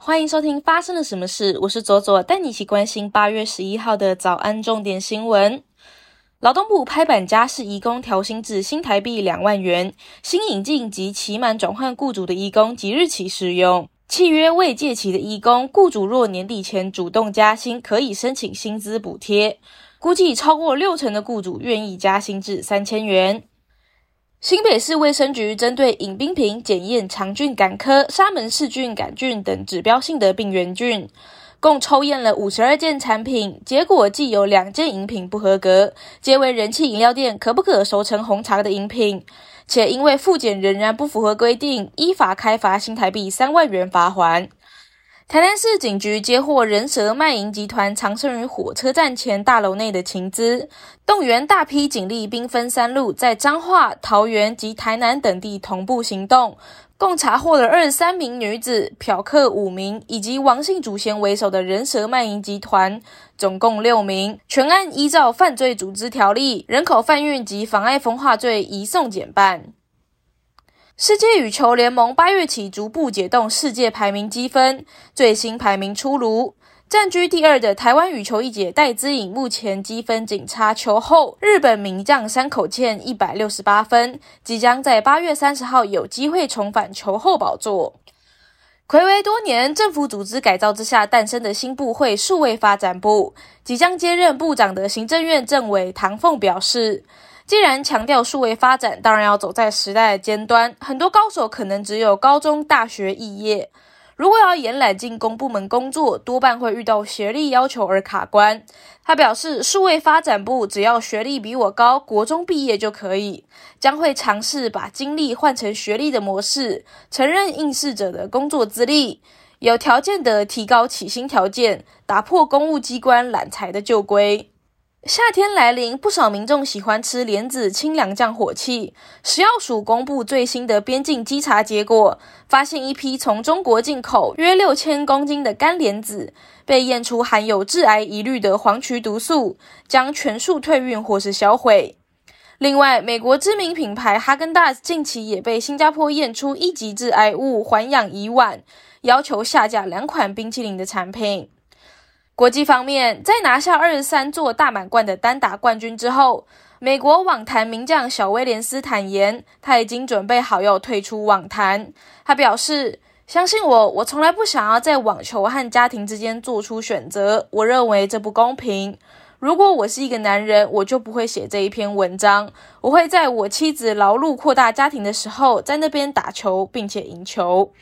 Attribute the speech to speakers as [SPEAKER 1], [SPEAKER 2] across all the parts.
[SPEAKER 1] 欢迎收听发生了什么事，我是左左，带你一起关心八月十一号的早安重点新闻。劳动部拍板加市移工调薪至新台币两万元，新引进及期满转换雇主的移工即日起适用。契约未届期的移工，雇主若年底前主动加薪，可以申请薪资补贴。估计超过六成的雇主愿意加薪至三千元。新北市卫生局针对饮冰瓶检验肠菌杆科、沙门氏菌杆菌等指标性的病原菌，共抽验了五十二件产品，结果既有两件饮品不合格，皆为人气饮料店可不可熟成红茶的饮品，且因为复检仍然不符合规定，依法开罚新台币三万元罚还。台南市警局接获人蛇卖淫集团藏身于火车站前大楼内的情资，动员大批警力，兵分三路，在彰化、桃园及台南等地同步行动，共查获了二十三名女子、嫖客五名，以及王姓祖先为首的人蛇卖淫集团，总共六名。全案依照犯罪组织条例、人口贩运及妨碍风化罪移送检办。世界羽球联盟八月起逐步解冻世界排名积分，最新排名出炉，占居第二的台湾羽球一姐戴资颖目前积分仅差球后日本名将山口茜一百六十八分，即将在八月三十号有机会重返球后宝座。暌违多年，政府组织改造之下诞生的新部会数位发展部，即将接任部长的行政院政委唐凤表示。既然强调数位发展，当然要走在时代的尖端。很多高手可能只有高中、大学肄业，如果要延揽进公部门工作，多半会遇到学历要求而卡关。他表示，数位发展部只要学历比我高，国中毕业就可以，将会尝试把精力换成学历的模式，承认应试者的工作资历，有条件的提高起薪条件，打破公务机关揽才的旧规。夏天来临，不少民众喜欢吃莲子清凉降火气。食药署公布最新的边境稽查结果，发现一批从中国进口约六千公斤的干莲子，被验出含有致癌疑虑的黄曲毒素，将全数退运或是销毁。另外，美国知名品牌哈根达斯近期也被新加坡验出一级致癌物环氧乙烷，要求下架两款冰淇淋的产品。国际方面，在拿下二十三座大满贯的单打冠军之后，美国网坛名将小威廉斯坦言，他已经准备好要退出网坛。他表示：“相信我，我从来不想要在网球和家庭之间做出选择。我认为这不公平。如果我是一个男人，我就不会写这一篇文章。我会在我妻子劳碌扩大家庭的时候，在那边打球，并且赢球。”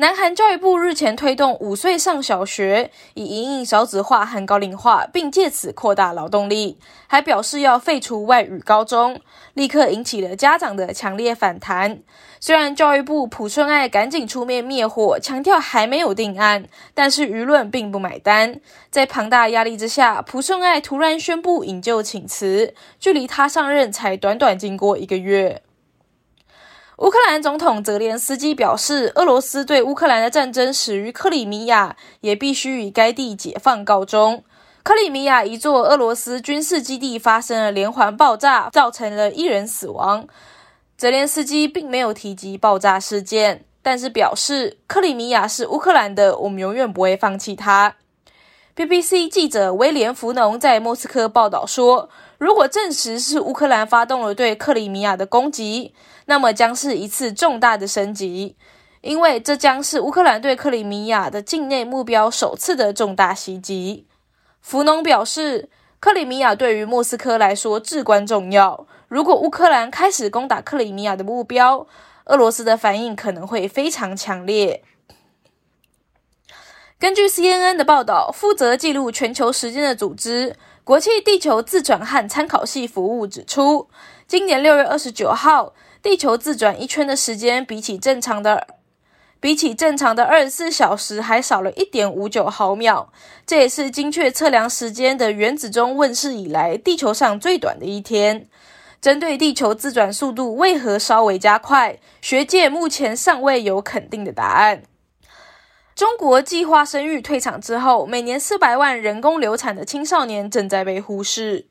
[SPEAKER 1] 南韩教育部日前推动五岁上小学，以引领少子化和高龄化，并借此扩大劳动力，还表示要废除外语高中，立刻引起了家长的强烈反弹。虽然教育部朴顺爱赶紧出面灭火，强调还没有定案，但是舆论并不买单。在庞大压力之下，朴顺爱突然宣布引咎请辞，距离他上任才短短经过一个月。乌克兰总统泽连斯基表示，俄罗斯对乌克兰的战争始于克里米亚，也必须以该地解放告终。克里米亚一座俄罗斯军事基地发生了连环爆炸，造成了一人死亡。泽连斯基并没有提及爆炸事件，但是表示克里米亚是乌克兰的，我们永远不会放弃它。BBC 记者威廉·福农在莫斯科报道说。如果证实是乌克兰发动了对克里米亚的攻击，那么将是一次重大的升级，因为这将是乌克兰对克里米亚的境内目标首次的重大袭击。福农表示，克里米亚对于莫斯科来说至关重要。如果乌克兰开始攻打克里米亚的目标，俄罗斯的反应可能会非常强烈。根据 CNN 的报道，负责记录全球时间的组织。国际地球自转和参考系服务指出，今年六月二十九号，地球自转一圈的时间比起正常的比起正常的二十四小时还少了一点五九毫秒。这也是精确测量时间的原子钟问世以来，地球上最短的一天。针对地球自转速度为何稍微加快，学界目前尚未有肯定的答案。中国计划生育退场之后，每年四百万人工流产的青少年正在被忽视。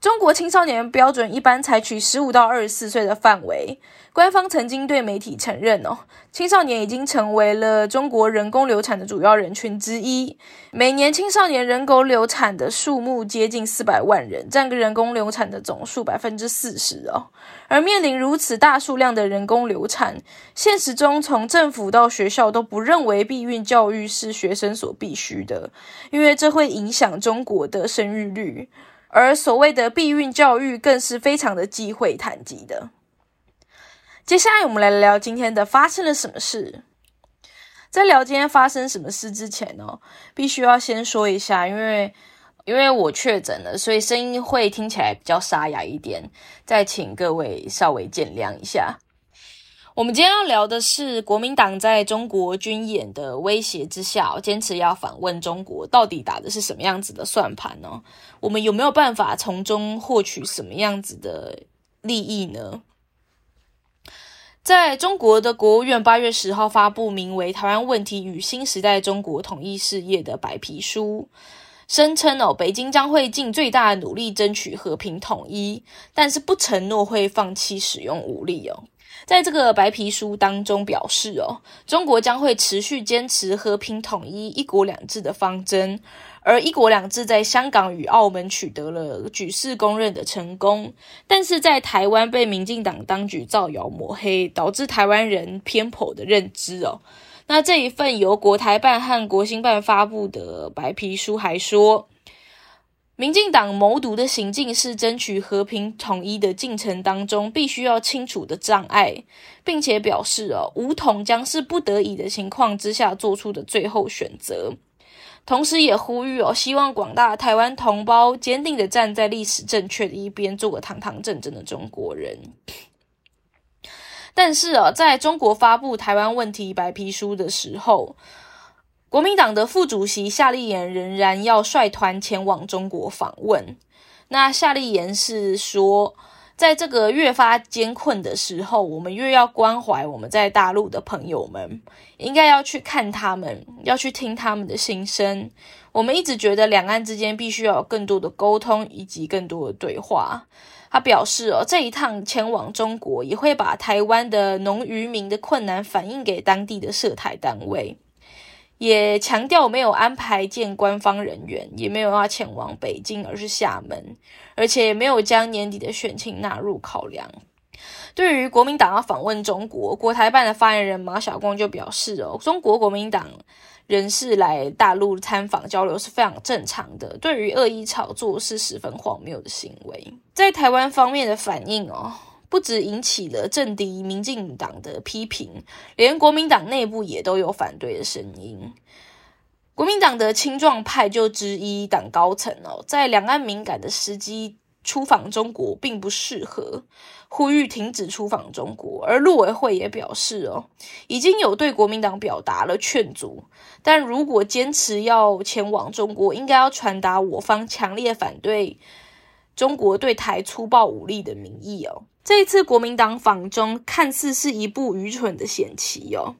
[SPEAKER 1] 中国青少年标准一般采取十五到二十四岁的范围。官方曾经对媒体承认，哦，青少年已经成为了中国人工流产的主要人群之一。每年青少年人工流产的数目接近四百万人，占个人工流产的总数百分之四十哦。而面临如此大数量的人工流产，现实中从政府到学校都不认为避孕教育是学生所必须的，因为这会影响中国的生育率。而所谓的避孕教育更是非常的忌讳谈及的。接下来我们来聊今天的发生了什么事。在聊今天发生什么事之前呢，必须要先说一下，因为因为我确诊了，所以声音会听起来比较沙哑一点，再请各位稍微见谅一下。我们今天要聊的是国民党在中国军演的威胁之下，坚持要访问中国，到底打的是什么样子的算盘呢？我们有没有办法从中获取什么样子的利益呢？在中国的国务院八月十号发布名为《台湾问题与新时代中国统一事业》的白皮书，声称哦，北京将会尽最大的努力争取和平统一，但是不承诺会放弃使用武力哦。在这个白皮书当中表示，哦，中国将会持续坚持和平统一、一国两制的方针，而一国两制在香港与澳门取得了举世公认的成功，但是在台湾被民进党当局造谣抹黑，导致台湾人偏颇的认知哦。那这一份由国台办和国新办发布的白皮书还说。民进党谋独的行径是争取和平统一的进程当中必须要清楚的障碍，并且表示哦，武统将是不得已的情况之下做出的最后选择。同时也呼吁哦，希望广大台湾同胞坚定的站在历史正确的一边，做个堂堂正正的中国人。但是啊，在中国发布台湾问题白皮书的时候。国民党的副主席夏立言仍然要率团前往中国访问。那夏立言是说，在这个越发艰困的时候，我们越要关怀我们在大陆的朋友们，应该要去看他们，要去听他们的心声。我们一直觉得两岸之间必须要有更多的沟通以及更多的对话。他表示哦，这一趟前往中国也会把台湾的农渔民的困难反映给当地的涉台单位。也强调没有安排见官方人员，也没有要前往北京，而是厦门，而且也没有将年底的选情纳入考量。对于国民党要访问中国，国台办的发言人马晓光就表示：“哦，中国国民党人士来大陆参访交流是非常正常的，对于恶意炒作是十分荒谬的行为。”在台湾方面的反应哦。不止引起了政敌民进党的批评，连国民党内部也都有反对的声音。国民党的青壮派就质疑党高层哦，在两岸敏感的时机出访中国并不适合，呼吁停止出访中国。而陆委会也表示哦，已经有对国民党表达了劝阻，但如果坚持要前往中国，应该要传达我方强烈反对中国对台粗暴武力的民意哦。这一次国民党访中看似是一部愚蠢的险棋哦，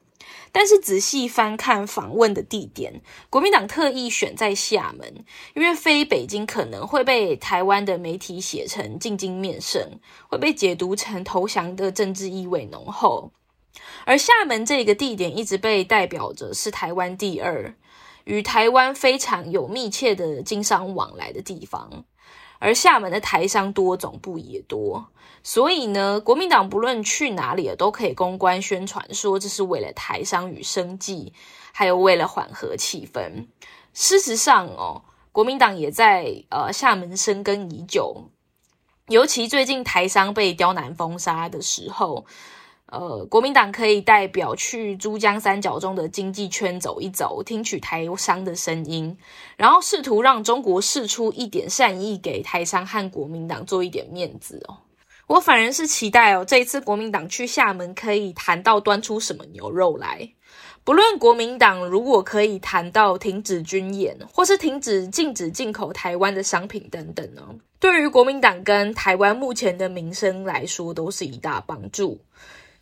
[SPEAKER 1] 但是仔细翻看访问的地点，国民党特意选在厦门，因为飞北京可能会被台湾的媒体写成进京面圣，会被解读成投降的政治意味浓厚。而厦门这个地点一直被代表着是台湾第二，与台湾非常有密切的经商往来的地方。而厦门的台商多，总部也多，所以呢，国民党不论去哪里都可以公关宣传，说这是为了台商与生计，还有为了缓和气氛。事实上哦，国民党也在呃厦门深耕已久，尤其最近台商被刁难封杀的时候。呃，国民党可以代表去珠江三角中的经济圈走一走，听取台商的声音，然后试图让中国试出一点善意，给台商和国民党做一点面子哦。我反而是期待哦，这一次国民党去厦门可以谈到端出什么牛肉来。不论国民党如果可以谈到停止军演，或是停止禁止进口台湾的商品等等呢，对于国民党跟台湾目前的民生来说，都是一大帮助。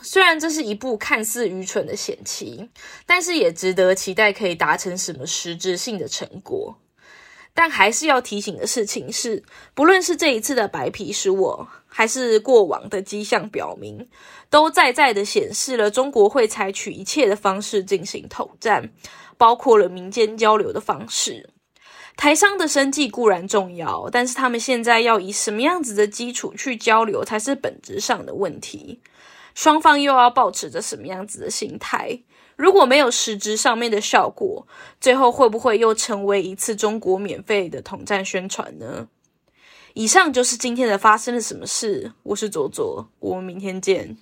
[SPEAKER 1] 虽然这是一部看似愚蠢的险棋，但是也值得期待可以达成什么实质性的成果。但还是要提醒的事情是，不论是这一次的白皮书，我还是过往的迹象表明，都在在的显示了中国会采取一切的方式进行统战，包括了民间交流的方式。台商的生计固然重要，但是他们现在要以什么样子的基础去交流，才是本质上的问题。双方又要保持着什么样子的心态？如果没有实质上面的效果，最后会不会又成为一次中国免费的统战宣传呢？以上就是今天的发生了什么事。我是左左，我们明天见。